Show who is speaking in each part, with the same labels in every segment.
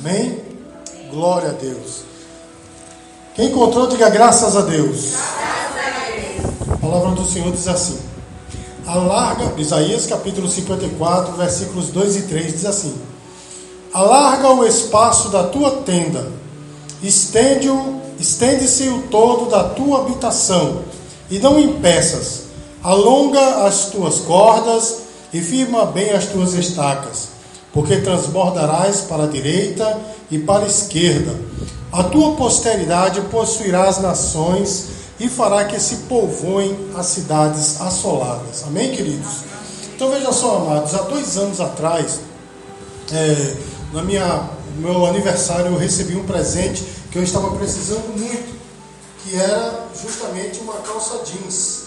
Speaker 1: Amém? Glória a Deus. Quem encontrou, diga graças a Deus. A palavra do Senhor diz assim: Alarga, Isaías capítulo 54, versículos 2 e 3 diz assim: Alarga o espaço da tua tenda, estende-o, estende-se o todo da tua habitação, e não impeças. Alonga as tuas cordas e firma bem as tuas estacas, porque transbordarás para a direita e para a esquerda. A tua posteridade possuirá as nações e fará que se povoem as cidades assoladas. Amém, queridos? Então veja só, amados, há dois anos atrás, é, na minha, no meu aniversário, eu recebi um presente que eu estava precisando muito, que era justamente uma calça jeans.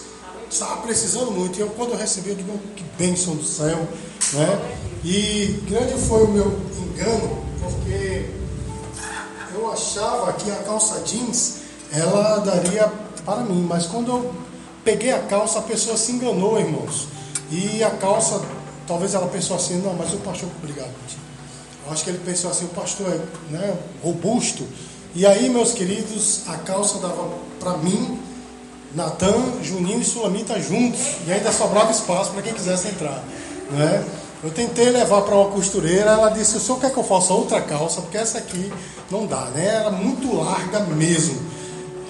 Speaker 1: Estava precisando muito. E eu, quando eu recebi, eu digo, que bênção do céu. Né? E grande foi o meu engano, porque eu achava que a calça jeans ela daria para mim, mas quando eu peguei a calça, a pessoa se enganou, irmãos. E a calça, talvez ela pensou assim, não, mas o pastor, obrigado. Eu acho que ele pensou assim, o pastor é né, robusto. E aí, meus queridos, a calça dava para mim, Natan, Juninho e Sulamita juntos. E ainda sobrava espaço para quem quisesse entrar. Né? Eu tentei levar para uma costureira, ela disse, o senhor quer que eu faça outra calça? Porque essa aqui não dá, né? Era muito larga mesmo.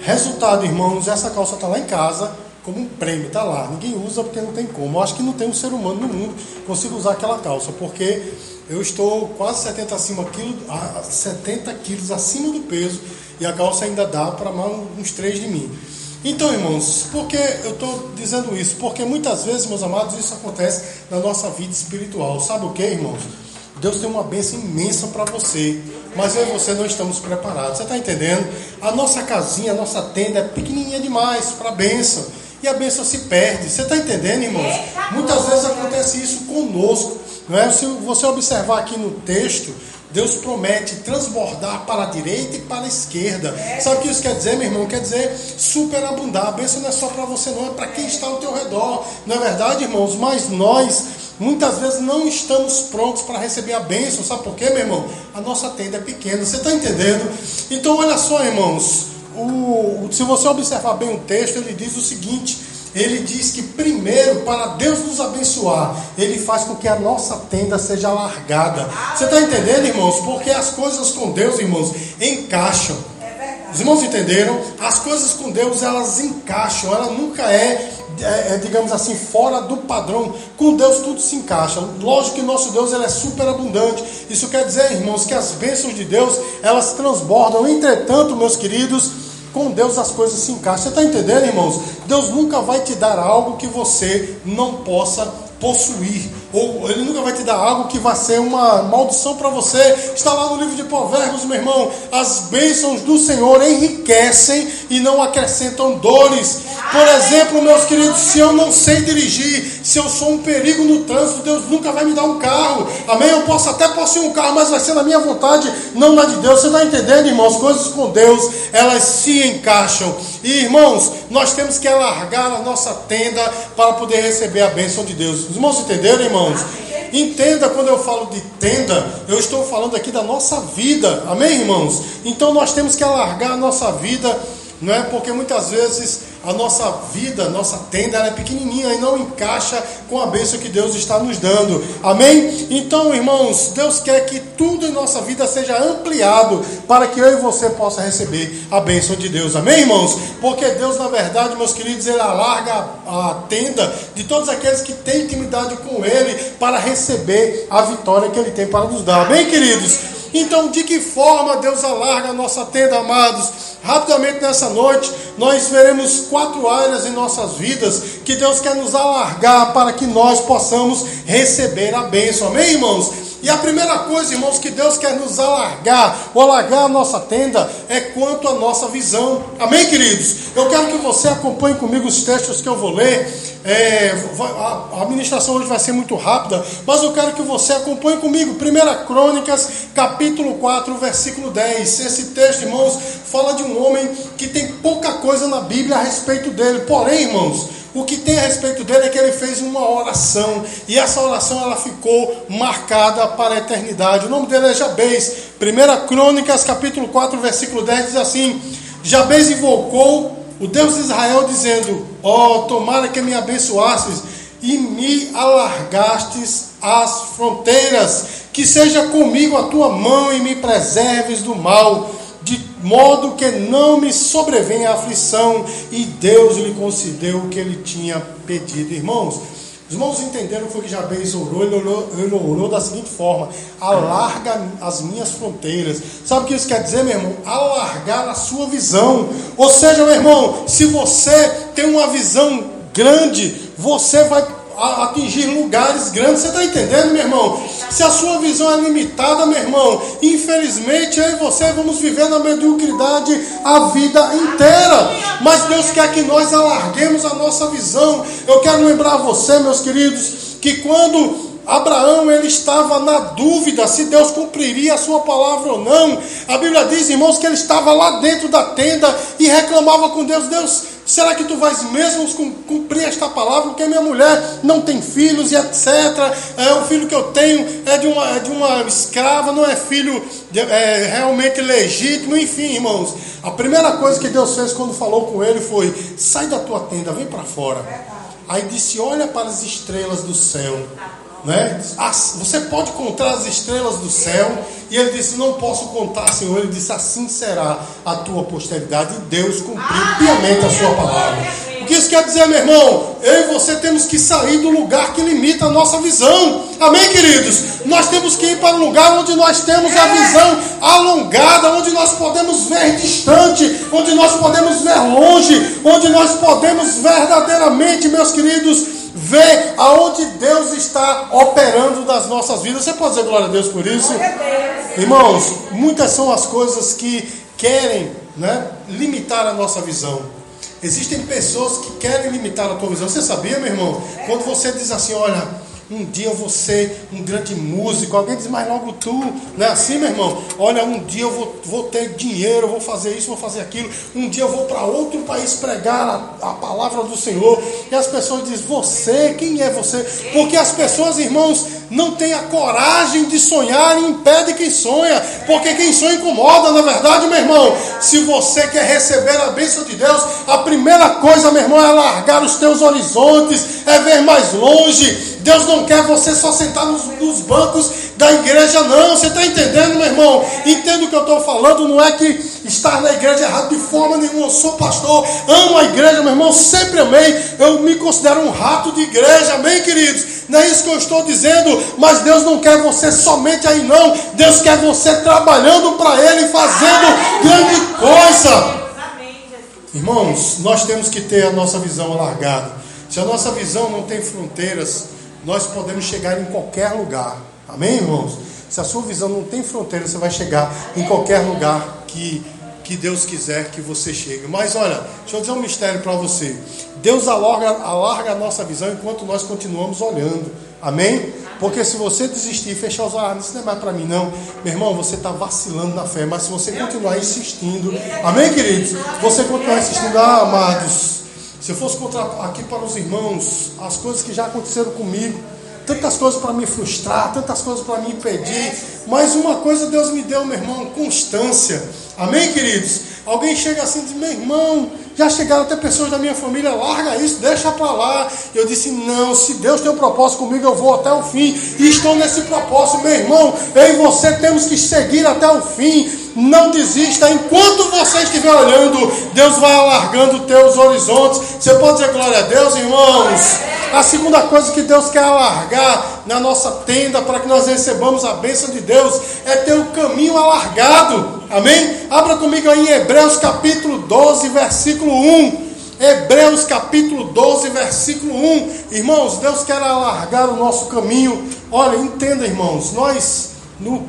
Speaker 1: Resultado, irmãos, essa calça está lá em casa como um prêmio, está lá. Ninguém usa porque não tem como. Eu acho que não tem um ser humano no mundo que consiga usar aquela calça, porque eu estou quase 70, acima, quilo, 70 quilos acima do peso e a calça ainda dá para mais uns 3 de mim. Então, irmãos, por que eu estou dizendo isso? Porque muitas vezes, meus amados, isso acontece na nossa vida espiritual. Sabe o que, irmãos? Deus tem uma bênção imensa para você, mas eu e você não estamos preparados. Você está entendendo? A nossa casinha, a nossa tenda é pequenininha demais para a bênção. E a bênção se perde. Você está entendendo, irmãos? Muitas vezes acontece isso conosco. Não é? Se você observar aqui no texto, Deus promete transbordar para a direita e para a esquerda. Sabe o que isso quer dizer, meu irmão? Quer dizer superabundar. A bênção não é só para você, não, é para quem está ao teu redor. Não é verdade, irmãos? Mas nós, muitas vezes, não estamos prontos para receber a bênção. Sabe por quê, meu irmão? A nossa tenda é pequena. Você está entendendo? Então, olha só, irmãos. O, se você observar bem o texto, ele diz o seguinte ele diz que primeiro, para Deus nos abençoar, ele faz com que a nossa tenda seja alargada. Você está entendendo, irmãos? Porque as coisas com Deus, irmãos, encaixam. Os irmãos entenderam? As coisas com Deus elas encaixam, ela nunca é, é, é, digamos assim, fora do padrão. Com Deus tudo se encaixa. Lógico que nosso Deus ele é super abundante. Isso quer dizer, irmãos, que as bênçãos de Deus elas transbordam. Entretanto, meus queridos, com Deus as coisas se encaixam. Você está entendendo, irmãos? Deus nunca vai te dar algo que você não possa possuir. Ou ele nunca vai te dar algo que vai ser uma maldição para você. Está lá no livro de Provérbios, meu irmão. As bênçãos do Senhor enriquecem e não acrescentam dores. Por exemplo, meus queridos, se eu não sei dirigir, se eu sou um perigo no trânsito, Deus nunca vai me dar um carro. Amém? Eu posso até possuir um carro, mas vai ser na minha vontade, não na de Deus. Você está entendendo, irmãos? Coisas com Deus, elas se encaixam. E irmãos, nós temos que alargar a nossa tenda para poder receber a bênção de Deus. Os irmãos entenderam, irmãos? Entenda quando eu falo de tenda, eu estou falando aqui da nossa vida. Amém, irmãos? Então nós temos que alargar a nossa vida, não é? Porque muitas vezes a nossa vida, nossa tenda é pequenininha e não encaixa com a bênção que Deus está nos dando. Amém? Então, irmãos, Deus quer que tudo em nossa vida seja ampliado para que eu e você possa receber a bênção de Deus. Amém, irmãos? Porque Deus, na verdade, meus queridos, ele alarga a tenda de todos aqueles que têm intimidade com Ele para receber a vitória que Ele tem para nos dar. Amém, queridos? Então, de que forma Deus alarga a nossa tenda, amados? Rapidamente nessa noite, nós veremos quatro áreas em nossas vidas que Deus quer nos alargar para que nós possamos receber a bênção. Amém, irmãos? E a primeira coisa, irmãos, que Deus quer nos alargar, ou alargar a nossa tenda, é quanto à nossa visão. Amém, queridos? Eu quero que você acompanhe comigo os textos que eu vou ler. É, a, a ministração hoje vai ser muito rápida, mas eu quero que você acompanhe comigo. 1 Crônicas, capítulo 4, versículo 10. Esse texto, irmãos, fala de um homem que tem pouca coisa na Bíblia a respeito dele. Porém, irmãos, O que tem a respeito dele é que ele fez uma oração e essa oração ela ficou marcada para a eternidade. O nome dele é Jabez. 1 Crônicas, capítulo 4, versículo 10 diz assim: Jabez invocou o Deus de Israel dizendo: Ó, oh, tomara que me abençoasses e me alargastes as fronteiras, que seja comigo a tua mão e me preserves do mal modo que não me sobrevenha aflição, e Deus lhe concedeu o que ele tinha pedido. Irmãos, os irmãos entenderam o que Jabez orou ele, orou, ele orou da seguinte forma: alarga as minhas fronteiras. Sabe o que isso quer dizer, meu irmão? Alargar a sua visão. Ou seja, meu irmão, se você tem uma visão grande, você vai atingir lugares grandes. Você está entendendo, meu irmão? Se a sua visão é limitada, meu irmão, infelizmente eu e você vamos viver na mediocridade a vida inteira. Mas Deus quer que nós alarguemos a nossa visão. Eu quero lembrar você, meus queridos, que quando Abraão ele estava na dúvida se Deus cumpriria a sua palavra ou não. A Bíblia diz, irmãos, que ele estava lá dentro da tenda e reclamava com Deus: Deus, será que tu vais mesmo cumprir esta palavra? Porque minha mulher não tem filhos e etc. É, o filho que eu tenho é de uma, é de uma escrava, não é filho de, é, realmente legítimo. Enfim, irmãos, a primeira coisa que Deus fez quando falou com ele foi: sai da tua tenda, vem para fora. Aí disse: olha para as estrelas do céu né? Você pode contar as estrelas do céu. E ele disse: Não posso contar, Senhor. Ele disse: Assim será a tua posteridade. E Deus cumpriu piamente a sua palavra. O que isso quer dizer, meu irmão? Eu e você temos que sair do lugar que limita a nossa visão. Amém, queridos? Nós temos que ir para um lugar onde nós temos a visão alongada, onde nós podemos ver distante, onde nós podemos ver longe, onde nós podemos verdadeiramente, meus queridos, ver aonde Deus está operando nas nossas vidas. Você pode dizer glória a Deus por isso? Deus. Irmãos, muitas são as coisas que querem né, limitar a nossa visão. Existem pessoas que querem limitar a tua visão. Você sabia, meu irmão? Quando você diz assim, olha, um dia eu vou ser um grande músico. Alguém diz, mas logo tu, não é assim, meu irmão? Olha, um dia eu vou, vou ter dinheiro, vou fazer isso, vou fazer aquilo. Um dia eu vou para outro país pregar a, a, palavra do Senhor. E as pessoas dizem, você, quem é você? Porque as pessoas, irmãos, não têm a coragem de sonhar e impede quem sonha. Porque quem sonha incomoda, na verdade, meu irmão. Se você quer receber a bênção de Deus, a primeira coisa, meu irmão, é largar os teus horizontes, é ver mais longe Deus não quer você só sentar nos, nos bancos da igreja, não. Você está entendendo, meu irmão? Entendo o que eu estou falando. Não é que estar na igreja é errado de forma nenhuma. Eu sou pastor, amo a igreja, meu irmão. Sempre amei. Eu me considero um rato de igreja, amém, queridos? Não é isso que eu estou dizendo. Mas Deus não quer você somente aí, não. Deus quer você trabalhando para Ele, fazendo grande coisa. Irmãos, nós temos que ter a nossa visão alargada. Se a nossa visão não tem fronteiras, nós podemos chegar em qualquer lugar. Amém, irmãos? Se a sua visão não tem fronteira, você vai chegar em qualquer lugar que, que Deus quiser que você chegue. Mas olha, deixa eu dizer um mistério para você. Deus alarga, alarga a nossa visão enquanto nós continuamos olhando. Amém? Porque se você desistir e fechar os olhos, isso não é mais para mim, não. Meu irmão, você está vacilando na fé. Mas se você continuar insistindo, amém, queridos? Você continuar insistindo, ah, amados. Se eu fosse contar aqui para os irmãos as coisas que já aconteceram comigo, tantas coisas para me frustrar, tantas coisas para me impedir, mas uma coisa Deus me deu, meu irmão, constância. Amém, queridos? Alguém chega assim e diz: meu irmão, já chegaram até pessoas da minha família, larga isso, deixa para lá. Eu disse: não, se Deus tem um propósito comigo, eu vou até o fim. E estou nesse propósito, meu irmão. Eu e você temos que seguir até o fim. Não desista. Enquanto você estiver olhando, Deus vai alargando teus horizontes. Você pode dizer glória a Deus, irmãos? A segunda coisa que Deus quer alargar na nossa tenda para que nós recebamos a bênção de Deus é ter o caminho alargado. Amém? Abra comigo aí em Hebreus capítulo 12, versículo 1. Hebreus capítulo 12, versículo 1. Irmãos, Deus quer alargar o nosso caminho. Olha, entenda, irmãos, nós no,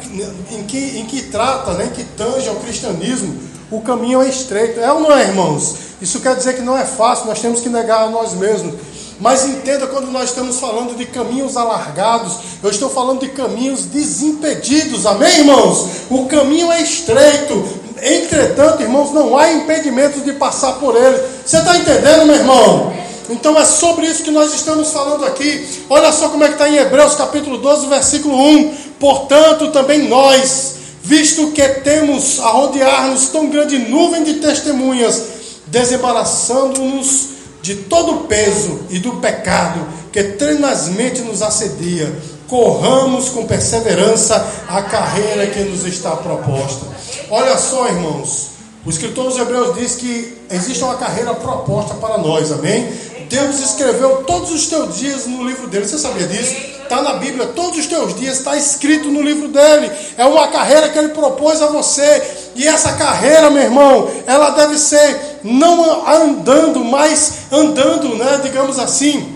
Speaker 1: em, que, em que trata, né, em que tange ao cristianismo, o caminho é estreito. É ou não é, irmãos? Isso quer dizer que não é fácil, nós temos que negar a nós mesmos. Mas entenda quando nós estamos falando de caminhos alargados, eu estou falando de caminhos desimpedidos, amém, irmãos? O caminho é estreito, entretanto, irmãos, não há impedimento de passar por ele. Você está entendendo, meu irmão? Então é sobre isso que nós estamos falando aqui. Olha só como é que está em Hebreus capítulo 12, versículo 1. Portanto, também nós, visto que temos a rodear-nos tão grande nuvem de testemunhas, desembaraçando-nos de todo o peso e do pecado que tenazmente nos assedia, corramos com perseverança a carreira que nos está proposta. Olha só, irmãos, o escritor dos Hebreus diz que existe uma carreira proposta para nós, amém? Deus escreveu todos os teus dias no livro dele, você sabia disso? Está na Bíblia, todos os teus dias está escrito no livro dele. É uma carreira que ele propôs a você. E essa carreira, meu irmão, ela deve ser não andando, mas andando, né, digamos assim,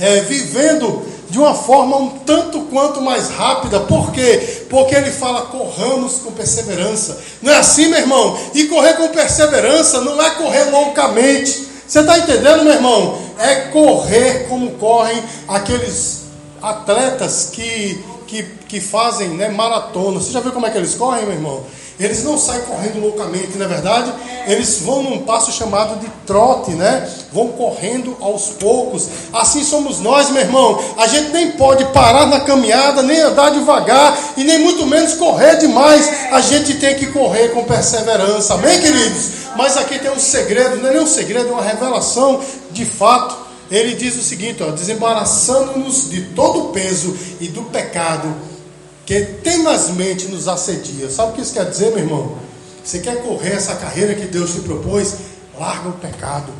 Speaker 1: é, vivendo de uma forma um tanto quanto mais rápida. Por quê? Porque ele fala: corramos com perseverança. Não é assim, meu irmão? E correr com perseverança não é correr loucamente. Você está entendendo, meu irmão? É correr como correm aqueles atletas que, que, que fazem né, maratona. Você já viu como é que eles correm, meu irmão? Eles não saem correndo loucamente, não é verdade? Eles vão num passo chamado de trote, né? Vão correndo aos poucos. Assim somos nós, meu irmão. A gente nem pode parar na caminhada, nem andar devagar e nem muito menos correr demais. A gente tem que correr com perseverança. Amém, queridos? Mas aqui tem um segredo, não é nem um segredo, é uma revelação de fato. Ele diz o seguinte, ó, desembaraçando-nos de todo o peso e do pecado que tenazmente nos assedia. Sabe o que isso quer dizer, meu irmão? Você quer correr essa carreira que Deus te propôs? Larga o pecado.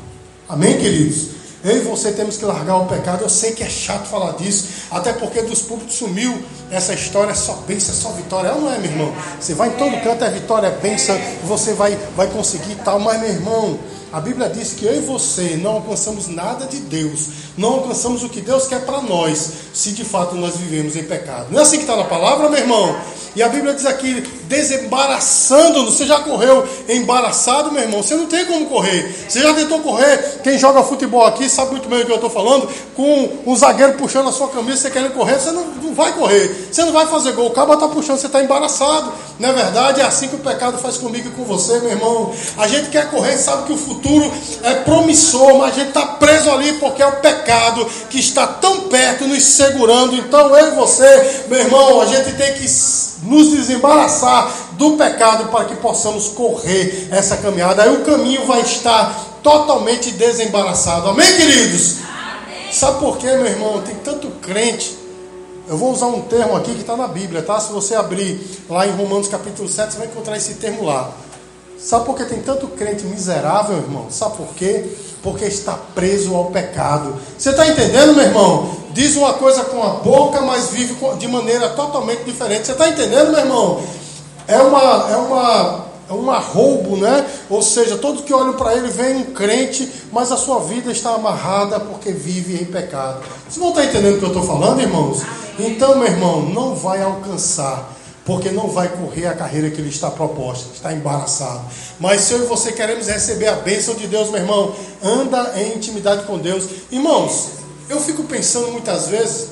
Speaker 1: Amém, queridos? Eu e você temos que largar o pecado. Eu sei que é chato falar disso, até porque dos públicos sumiu essa história, é só bênção, é só vitória. Ela não é, meu irmão. Você vai em todo canto, é vitória, é bênção, você vai, vai conseguir tal. Mas, meu irmão, a Bíblia diz que eu e você não alcançamos nada de Deus, não alcançamos o que Deus quer para nós, se de fato nós vivemos em pecado. Não é assim que está na palavra, meu irmão? E a Bíblia diz aqui, desembaraçando-nos. Você já correu embaraçado, meu irmão? Você não tem como correr. Você já tentou correr? Quem joga futebol aqui sabe muito bem o que eu estou falando. Com um zagueiro puxando a sua camisa, você querendo correr, você não, não vai correr. Você não vai fazer gol. O cabo está puxando, você está embaraçado. Não é verdade? É assim que o pecado faz comigo e com você, meu irmão. A gente quer correr, sabe que o futuro é promissor, mas a gente está preso ali porque é o pecado que está tão perto, nos segurando. Então eu e você, meu irmão, a gente tem que nos desembaraçar do pecado para que possamos correr essa caminhada. Aí o caminho vai estar totalmente desembaraçado. Amém, queridos? Amém. Sabe por quê, meu irmão? Tem tanto crente. Eu vou usar um termo aqui que está na Bíblia, tá? Se você abrir lá em Romanos capítulo 7, você vai encontrar esse termo lá. Sabe por que tem tanto crente miserável, irmão? Sabe por quê? Porque está preso ao pecado. Você está entendendo, meu irmão? diz uma coisa com a boca, mas vive de maneira totalmente diferente. Você está entendendo, meu irmão? É uma, é uma, é um arroubo, né? Ou seja, todos que olham para ele veem um crente, mas a sua vida está amarrada porque vive em pecado. Vocês não estão entendendo o que eu estou falando, irmãos? Então, meu irmão, não vai alcançar porque não vai correr a carreira que ele está proposta, está embaraçado. Mas se eu e você queremos receber a bênção de Deus, meu irmão, anda em intimidade com Deus. Irmãos, eu fico pensando muitas vezes,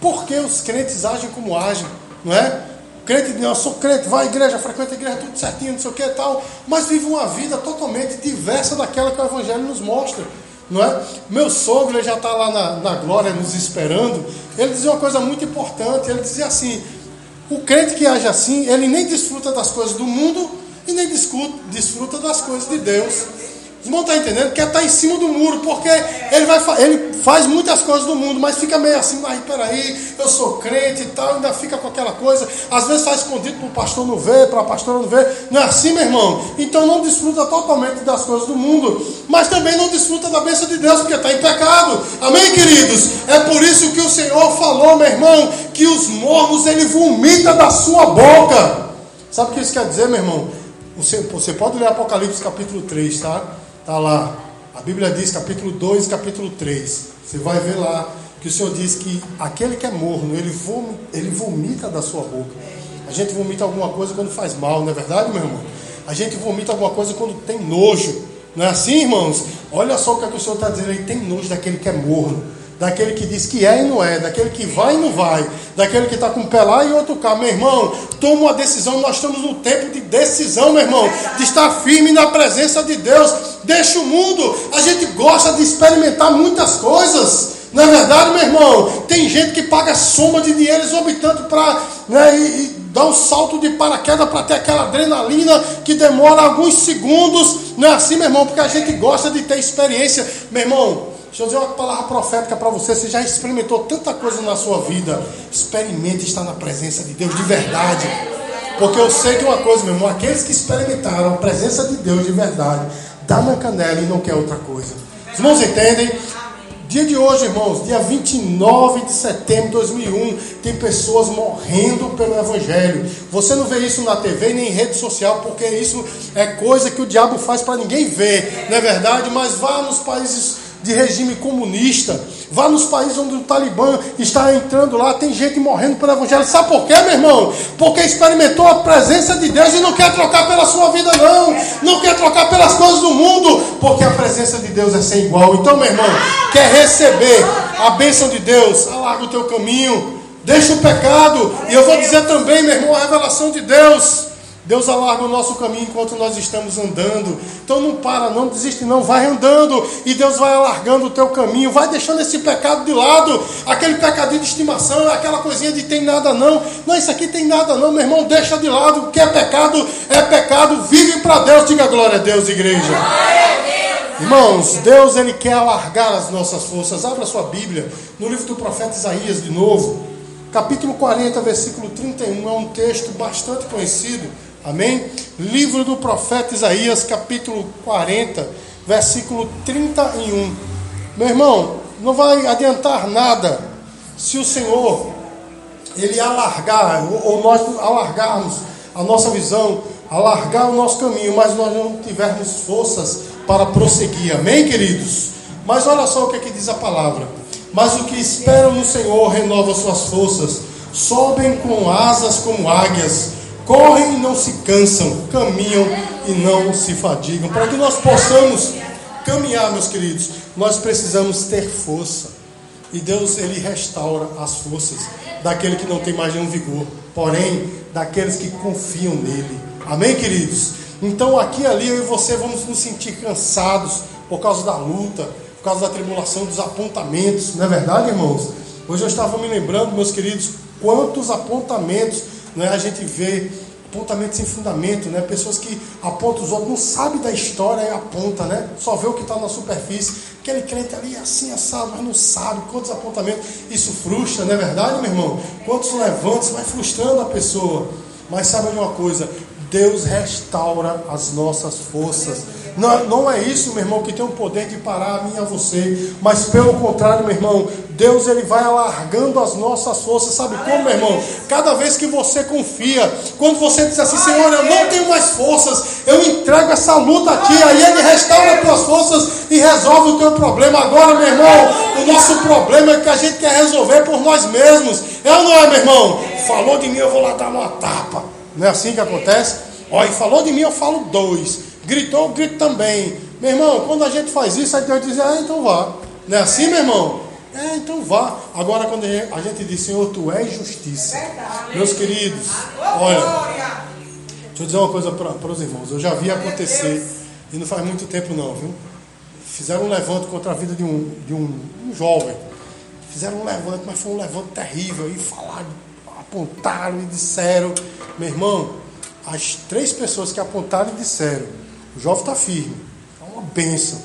Speaker 1: por que os crentes agem como agem, não é? Crente diz, eu sou crente, vai à igreja, frequenta a igreja, tudo certinho, não sei o que e tal, mas vive uma vida totalmente diversa daquela que o Evangelho nos mostra. Não é? Meu sogro ele já está lá na, na glória nos esperando. Ele dizia uma coisa muito importante. Ele dizia assim: o crente que age assim, ele nem desfruta das coisas do mundo e nem desfruta das coisas de Deus. Os irmãos estão entendendo? Quer estar em cima do muro, porque ele, vai, ele faz muitas coisas do mundo, mas fica meio assim, mas peraí, eu sou crente e tal, ainda fica com aquela coisa. Às vezes faz escondido para o pastor não ver, para a pastora não ver. Não é assim, meu irmão? Então não desfruta totalmente das coisas do mundo, mas também não desfruta da bênção de Deus, porque está em pecado. Amém, queridos? É por isso que o Senhor falou, meu irmão, que os mormos ele vomita da sua boca. Sabe o que isso quer dizer, meu irmão? Você, você pode ler Apocalipse capítulo 3, tá? Está lá. A Bíblia diz, capítulo 2, capítulo 3. Você vai ver lá que o Senhor diz que aquele que é morno, ele vomita, ele vomita da sua boca. A gente vomita alguma coisa quando faz mal, não é verdade, meu irmão? A gente vomita alguma coisa quando tem nojo. Não é assim, irmãos? Olha só o que, é que o Senhor está dizendo aí. Tem nojo daquele que é morno. Daquele que diz que é e não é, daquele que vai e não vai, daquele que está com um pé lá e outro cá. Meu irmão, toma uma decisão. Nós estamos no tempo de decisão, meu irmão, de estar firme na presença de Deus. Deixa o mundo. A gente gosta de experimentar muitas coisas. Não é verdade, meu irmão? Tem gente que paga soma de dinheiro exorbitante para né, e, e dar um salto de paraquedas para ter aquela adrenalina que demora alguns segundos. Não é assim, meu irmão? Porque a gente gosta de ter experiência. Meu irmão, deixa eu dizer uma palavra profética para você. Você já experimentou tanta coisa na sua vida. Experimente estar na presença de Deus de verdade. Porque eu sei de uma coisa, meu irmão. Aqueles que experimentaram a presença de Deus de verdade, dá na canela e não quer outra coisa. Os irmãos entendem? Dia de hoje, irmãos, dia 29 de setembro de 2001, tem pessoas morrendo pelo Evangelho. Você não vê isso na TV nem em rede social, porque isso é coisa que o diabo faz para ninguém ver, não é verdade? Mas vá nos países de regime comunista, vá nos países onde o Talibã está entrando lá, tem gente morrendo pelo Evangelho. Sabe por quê, meu irmão? Porque experimentou a presença de Deus e não quer trocar pela sua vida, não. Não quer trocar pelas coisas do mundo, porque a presença de Deus é sem igual. Então, meu irmão, quer receber a bênção de Deus? Alarga o teu caminho, deixa o pecado. E eu vou dizer também, meu irmão, a revelação de Deus. Deus alarga o nosso caminho enquanto nós estamos andando. Então não para, não desiste, não. Vai andando e Deus vai alargando o teu caminho. Vai deixando esse pecado de lado. Aquele pecadinho de estimação, aquela coisinha de tem nada não. Não, isso aqui tem nada não, meu irmão. Deixa de lado. O que é pecado é pecado. Vive para Deus. Diga glória a Deus, igreja. Irmãos, Deus ele quer alargar as nossas forças. Abra sua Bíblia no livro do profeta Isaías de novo. Capítulo 40, versículo 31 é um texto bastante conhecido Amém? Livro do profeta Isaías, capítulo 40, versículo 31. Meu irmão, não vai adiantar nada se o Senhor ele alargar, ou nós alargarmos a nossa visão, alargar o nosso caminho, mas nós não tivermos forças para prosseguir. Amém, queridos? Mas olha só o que aqui diz a palavra. Mas o que esperam no Senhor renova suas forças, sobem com asas como águias correm e não se cansam, caminham e não se fadigam. Para que nós possamos caminhar, meus queridos, nós precisamos ter força. E Deus ele restaura as forças daquele que não tem mais nenhum vigor, porém daqueles que confiam nele. Amém, queridos? Então aqui ali eu e você vamos nos sentir cansados por causa da luta, por causa da tribulação, dos apontamentos, não é verdade, irmãos? Hoje eu estava me lembrando, meus queridos, quantos apontamentos né, a gente vê apontamentos sem fundamento, né? Pessoas que apontam os outros, não sabe da história e aponta, né? Só vê o que está na superfície. Aquele crente ali assim assado, mas não sabe quantos apontamentos. Isso frustra, não é verdade, meu irmão? Quantos levantes vai frustrando a pessoa. Mas sabe de uma coisa? Deus restaura as nossas forças. Não, não é isso, meu irmão, que tem o poder de parar a mim e a você. Mas pelo contrário, meu irmão, Deus ele vai alargando as nossas forças. Sabe como, meu irmão? Cada vez que você confia, quando você diz assim, Senhor, eu não tenho mais forças, eu entrego essa luta aqui, aí Ele restaura as tuas forças e resolve o teu problema. Agora, meu irmão, o nosso problema é que a gente quer resolver por nós mesmos. É ou não é, meu irmão? Falou de mim, eu vou lá dar uma tapa. Não é assim que acontece? Olha, falou de mim, eu falo dois. Gritou, grito também. Meu irmão, quando a gente faz isso, aí Deus diz, ah, então vá. Não é assim, meu irmão? É, então vá. Agora, quando a gente diz, Senhor, tu és justiça. Meus queridos, olha, deixa eu dizer uma coisa para os irmãos. Eu já vi acontecer, e não faz muito tempo não, viu? Fizeram um levante contra a vida de um, de um, um jovem. Fizeram um levante, mas foi um levante terrível. E falaram, apontaram e disseram, meu irmão, as três pessoas que apontaram e disseram, o jovem está firme, é uma benção.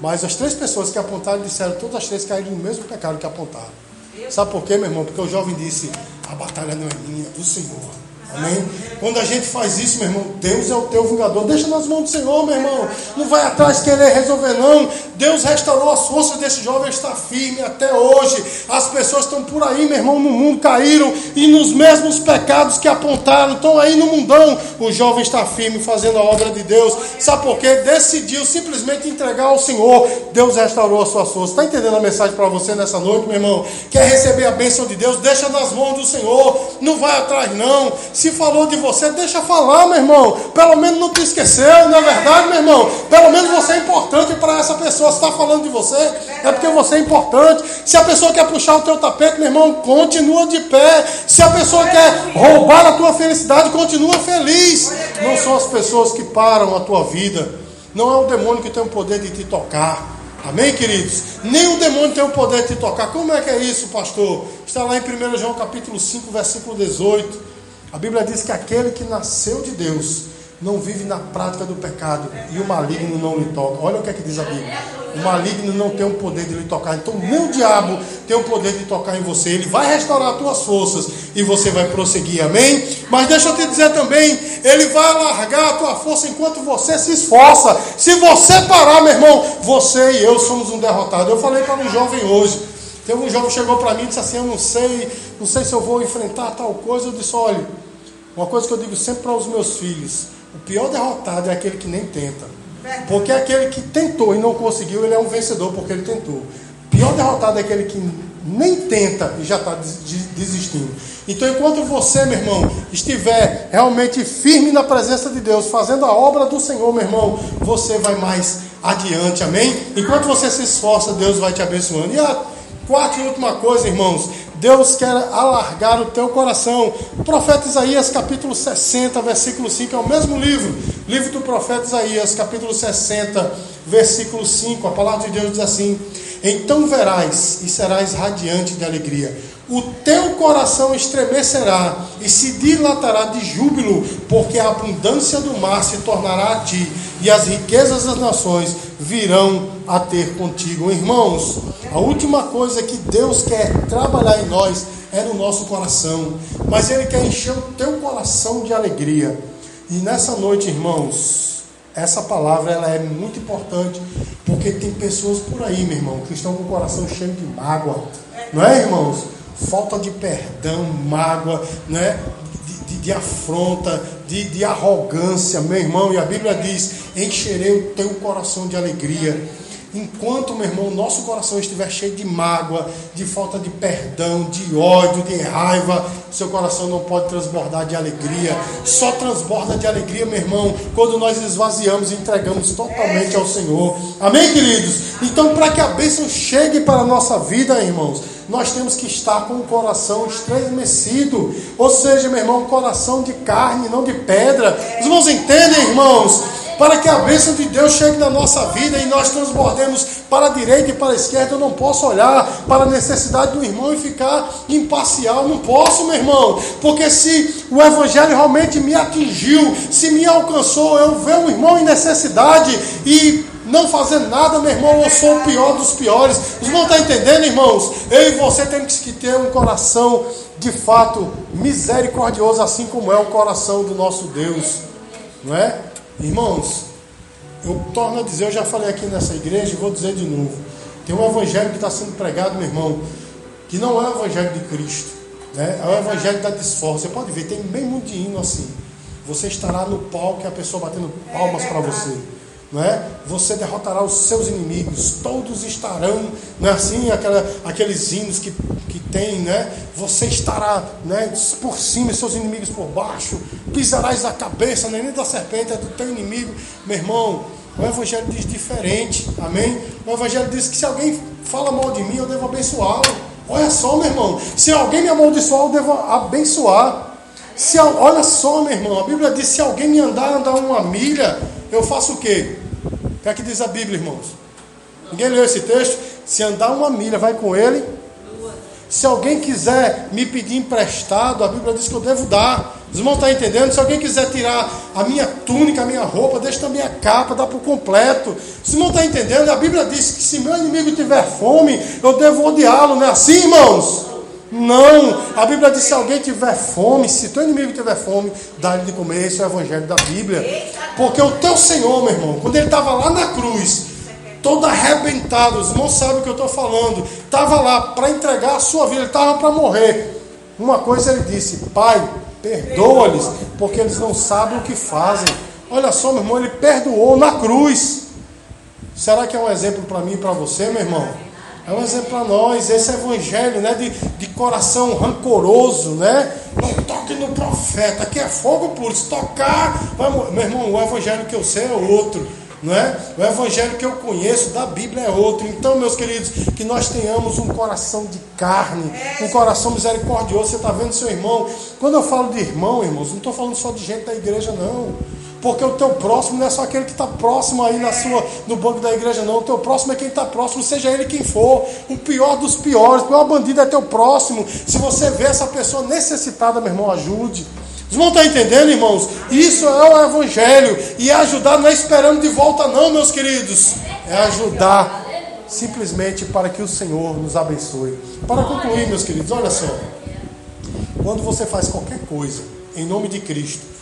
Speaker 1: Mas as três pessoas que apontaram disseram, todas as três caíram no mesmo pecado que apontaram. Sabe por quê, meu irmão? Porque o jovem disse: a batalha não é minha, é do Senhor. Amém? Quando a gente faz isso, meu irmão, Deus é o teu vingador. Deixa nas mãos do Senhor, meu irmão. Não vai atrás querer resolver, não. Deus restaurou as forças desse jovem, está firme até hoje. As pessoas estão por aí, meu irmão, no mundo caíram e nos mesmos pecados que apontaram, estão aí no mundão. O jovem está firme fazendo a obra de Deus. Sabe por quê? Decidiu simplesmente entregar ao Senhor. Deus restaurou as suas forças. Está entendendo a mensagem para você nessa noite, meu irmão? Quer receber a bênção de Deus? Deixa nas mãos do Senhor. Não vai atrás, não Se falou de você, deixa falar, meu irmão. Pelo menos não te esqueceu, não é verdade, meu irmão? Pelo menos você é importante para essa pessoa. Se está falando de você, é porque você é importante. Se a pessoa quer puxar o teu tapete, meu irmão, continua de pé. Se a pessoa quer roubar a tua felicidade, continua feliz. Não são as pessoas que param a tua vida. Não é o demônio que tem o poder de te tocar. Amém, queridos? Nem o demônio tem o poder de te tocar. Como é que é isso, pastor? Está lá em 1 João capítulo 5, versículo 18. A Bíblia diz que aquele que nasceu de Deus não vive na prática do pecado e o maligno não lhe toca. Olha o que é que diz a Bíblia. O maligno não tem o poder de lhe tocar. Então, nem o diabo tem o poder de tocar em você. Ele vai restaurar as tuas forças e você vai prosseguir. Amém? Mas deixa eu te dizer também: ele vai alargar a tua força enquanto você se esforça. Se você parar, meu irmão, você e eu somos um derrotado. Eu falei para um jovem hoje. Teve um jovem que chegou para mim e disse assim: Eu não sei, não sei se eu vou enfrentar tal coisa. Eu disse: Olha, uma coisa que eu digo sempre para os meus filhos: o pior derrotado é aquele que nem tenta. Porque aquele que tentou e não conseguiu, ele é um vencedor porque ele tentou. Pior derrotado é aquele que nem tenta e já está desistindo. Então, enquanto você, meu irmão, estiver realmente firme na presença de Deus, fazendo a obra do Senhor, meu irmão, você vai mais adiante, amém? Enquanto você se esforça, Deus vai te abençoando. E a quarta e última coisa, irmãos, Deus quer alargar o teu coração. O profeta Isaías, capítulo 60, versículo 5, é o mesmo livro. Livro do profeta Isaías, capítulo 60, versículo 5. A palavra de Deus diz assim: Então verás e serás radiante de alegria. O teu coração estremecerá e se dilatará de júbilo, porque a abundância do mar se tornará a ti, e as riquezas das nações virão a ter contigo. Irmãos, a última coisa que Deus quer trabalhar em nós é no nosso coração, mas Ele quer encher o teu coração de alegria. E nessa noite, irmãos, essa palavra ela é muito importante, porque tem pessoas por aí, meu irmão, que estão com o coração cheio de mágoa, não é, irmãos? Falta de perdão, mágoa, né? De, de, de afronta, de, de arrogância, meu irmão. E a Bíblia diz: encherei o teu coração de alegria. Enquanto, meu irmão, nosso coração estiver cheio de mágoa, de falta de perdão, de ódio, de raiva, seu coração não pode transbordar de alegria. Só transborda de alegria, meu irmão, quando nós esvaziamos e entregamos totalmente ao Senhor. Amém, queridos? Então, para que a bênção chegue para a nossa vida, irmãos, nós temos que estar com o coração estremecido. Ou seja, meu irmão, coração de carne, não de pedra. Os irmãos entendem, irmãos? para que a bênção de Deus chegue na nossa vida e nós transbordemos para a direita e para a esquerda. Eu não posso olhar para a necessidade do irmão e ficar imparcial. Não posso, meu irmão, porque se o Evangelho realmente me atingiu, se me alcançou, eu ver um irmão em necessidade e não fazer nada, meu irmão, eu sou o pior dos piores. Os irmãos estão entendendo, irmãos? Eu e você temos que ter um coração de fato misericordioso, assim como é o coração do nosso Deus, não é? Irmãos, eu torno a dizer, eu já falei aqui nessa igreja e vou dizer de novo. Tem um evangelho que está sendo pregado, meu irmão, que não é o evangelho de Cristo. Né? É o evangelho da desforra. Você pode ver, tem bem muito de hino assim. Você estará no palco e a pessoa batendo palmas para você não é? Você derrotará os seus inimigos, todos estarão, não é assim? Aquela, aqueles hinos que, que tem, né? Você estará né, por cima e seus inimigos por baixo, pisarás a cabeça, nem da serpente, é do teu inimigo, meu irmão. O Evangelho diz diferente, amém? O Evangelho diz que se alguém fala mal de mim, eu devo abençoá-lo. Olha só, meu irmão, se alguém me amaldiçoar, eu devo abençoar. Se, olha só, meu irmão, a Bíblia diz: se alguém me andar, andar uma milha, eu faço o quê? O que é que diz a Bíblia, irmãos? Ninguém leu esse texto? Se andar uma milha, vai com ele. Se alguém quiser me pedir emprestado, a Bíblia diz que eu devo dar. Os irmãos estão entendendo? Se alguém quiser tirar a minha túnica, a minha roupa, deixa também a capa, dá por completo. Os irmãos estão entendendo? A Bíblia diz que se meu inimigo tiver fome, eu devo odiá-lo, não é assim, irmãos? Não, a Bíblia diz: se alguém tiver fome, se teu inimigo tiver fome, dá-lhe de comer. Esse é o evangelho da Bíblia. Porque o teu Senhor, meu irmão, quando ele estava lá na cruz, todo arrebentado, os irmãos sabem o que eu estou falando, estava lá para entregar a sua vida, ele estava para morrer. Uma coisa ele disse: Pai, perdoa-lhes, porque eles não sabem o que fazem. Olha só, meu irmão, ele perdoou na cruz. Será que é um exemplo para mim e para você, meu irmão? É um exemplo para nós, esse evangelho né, de, de coração rancoroso, né? Não toque no profeta, aqui é fogo puro. Se tocar, vai, meu irmão, o evangelho que eu sei é outro. Não é? O evangelho que eu conheço da Bíblia é outro. Então, meus queridos, que nós tenhamos um coração de carne, um coração misericordioso. Você está vendo seu irmão? Quando eu falo de irmão, irmãos, não estou falando só de gente da igreja, não. Porque o teu próximo não é só aquele que está próximo aí na sua, no banco da igreja, não. O teu próximo é quem está próximo, seja ele quem for. O pior dos piores, o pior bandido é teu próximo. Se você vê essa pessoa necessitada, meu irmão, ajude. Os irmãos estão entendendo, irmãos? Isso é o Evangelho. E é ajudar não é esperando de volta, não, meus queridos. É ajudar simplesmente para que o Senhor nos abençoe. Para concluir, meus queridos, olha só. Quando você faz qualquer coisa em nome de Cristo,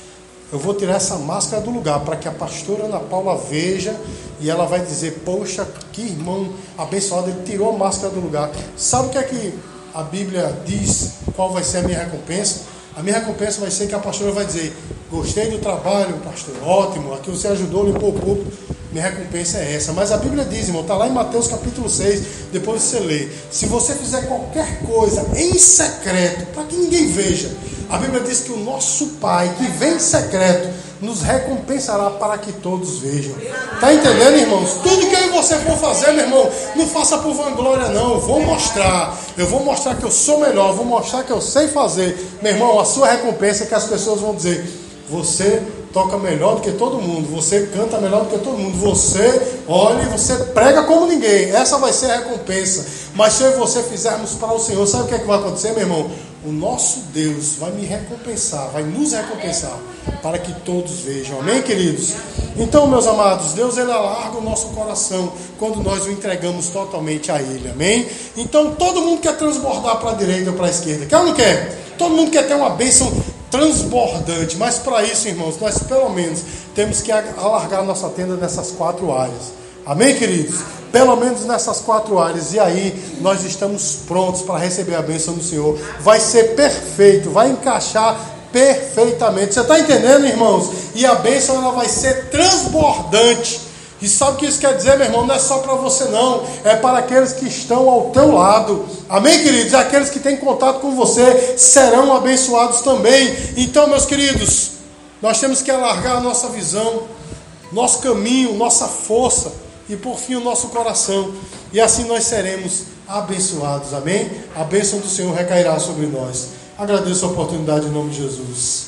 Speaker 1: eu vou tirar essa máscara do lugar para que a pastora Ana Paula veja e ela vai dizer: Poxa, que irmão abençoado, ele tirou a máscara do lugar. Sabe o que é que a Bíblia diz? Qual vai ser a minha recompensa? A minha recompensa vai ser que a pastora vai dizer: Gostei do trabalho, pastor, ótimo, aqui você ajudou, limpou o público. Minha recompensa é essa. Mas a Bíblia diz, irmão, está lá em Mateus capítulo 6, depois você lê. Se você fizer qualquer coisa em secreto, para que ninguém veja, a Bíblia diz que o nosso Pai, que vem em secreto, nos recompensará para que todos vejam. Está entendendo, irmãos? Tudo que você for fazer, meu irmão, não faça por vanglória, não. Eu vou mostrar. Eu vou mostrar que eu sou melhor. Vou mostrar que eu sei fazer. Meu irmão, a sua recompensa é que as pessoas vão dizer: Você toca melhor do que todo mundo, você canta melhor do que todo mundo, você olha e você prega como ninguém. Essa vai ser a recompensa. Mas se eu e você fizermos para o Senhor, sabe o que, é que vai acontecer, meu irmão? o nosso Deus vai me recompensar, vai nos recompensar, para que todos vejam. Amém, queridos? Então, meus amados, Deus ele alarga o nosso coração quando nós o entregamos totalmente a Ele. Amém? Então, todo mundo quer transbordar para a direita ou para a esquerda. Quer ou não quer? Todo mundo quer ter uma bênção transbordante, mas para isso, irmãos, nós pelo menos temos que alargar nossa tenda nessas quatro áreas. Amém, queridos? pelo menos nessas quatro áreas, e aí nós estamos prontos para receber a bênção do Senhor. Vai ser perfeito, vai encaixar perfeitamente. Você está entendendo, irmãos? E a bênção ela vai ser transbordante. E sabe o que isso quer dizer, meu irmão? Não é só para você, não. É para aqueles que estão ao teu lado. Amém, queridos? Aqueles que têm contato com você serão abençoados também. Então, meus queridos, nós temos que alargar a nossa visão, nosso caminho, nossa força e por fim o nosso coração. E assim nós seremos abençoados. Amém? A bênção do Senhor recairá sobre nós. Agradeço a oportunidade em nome de Jesus.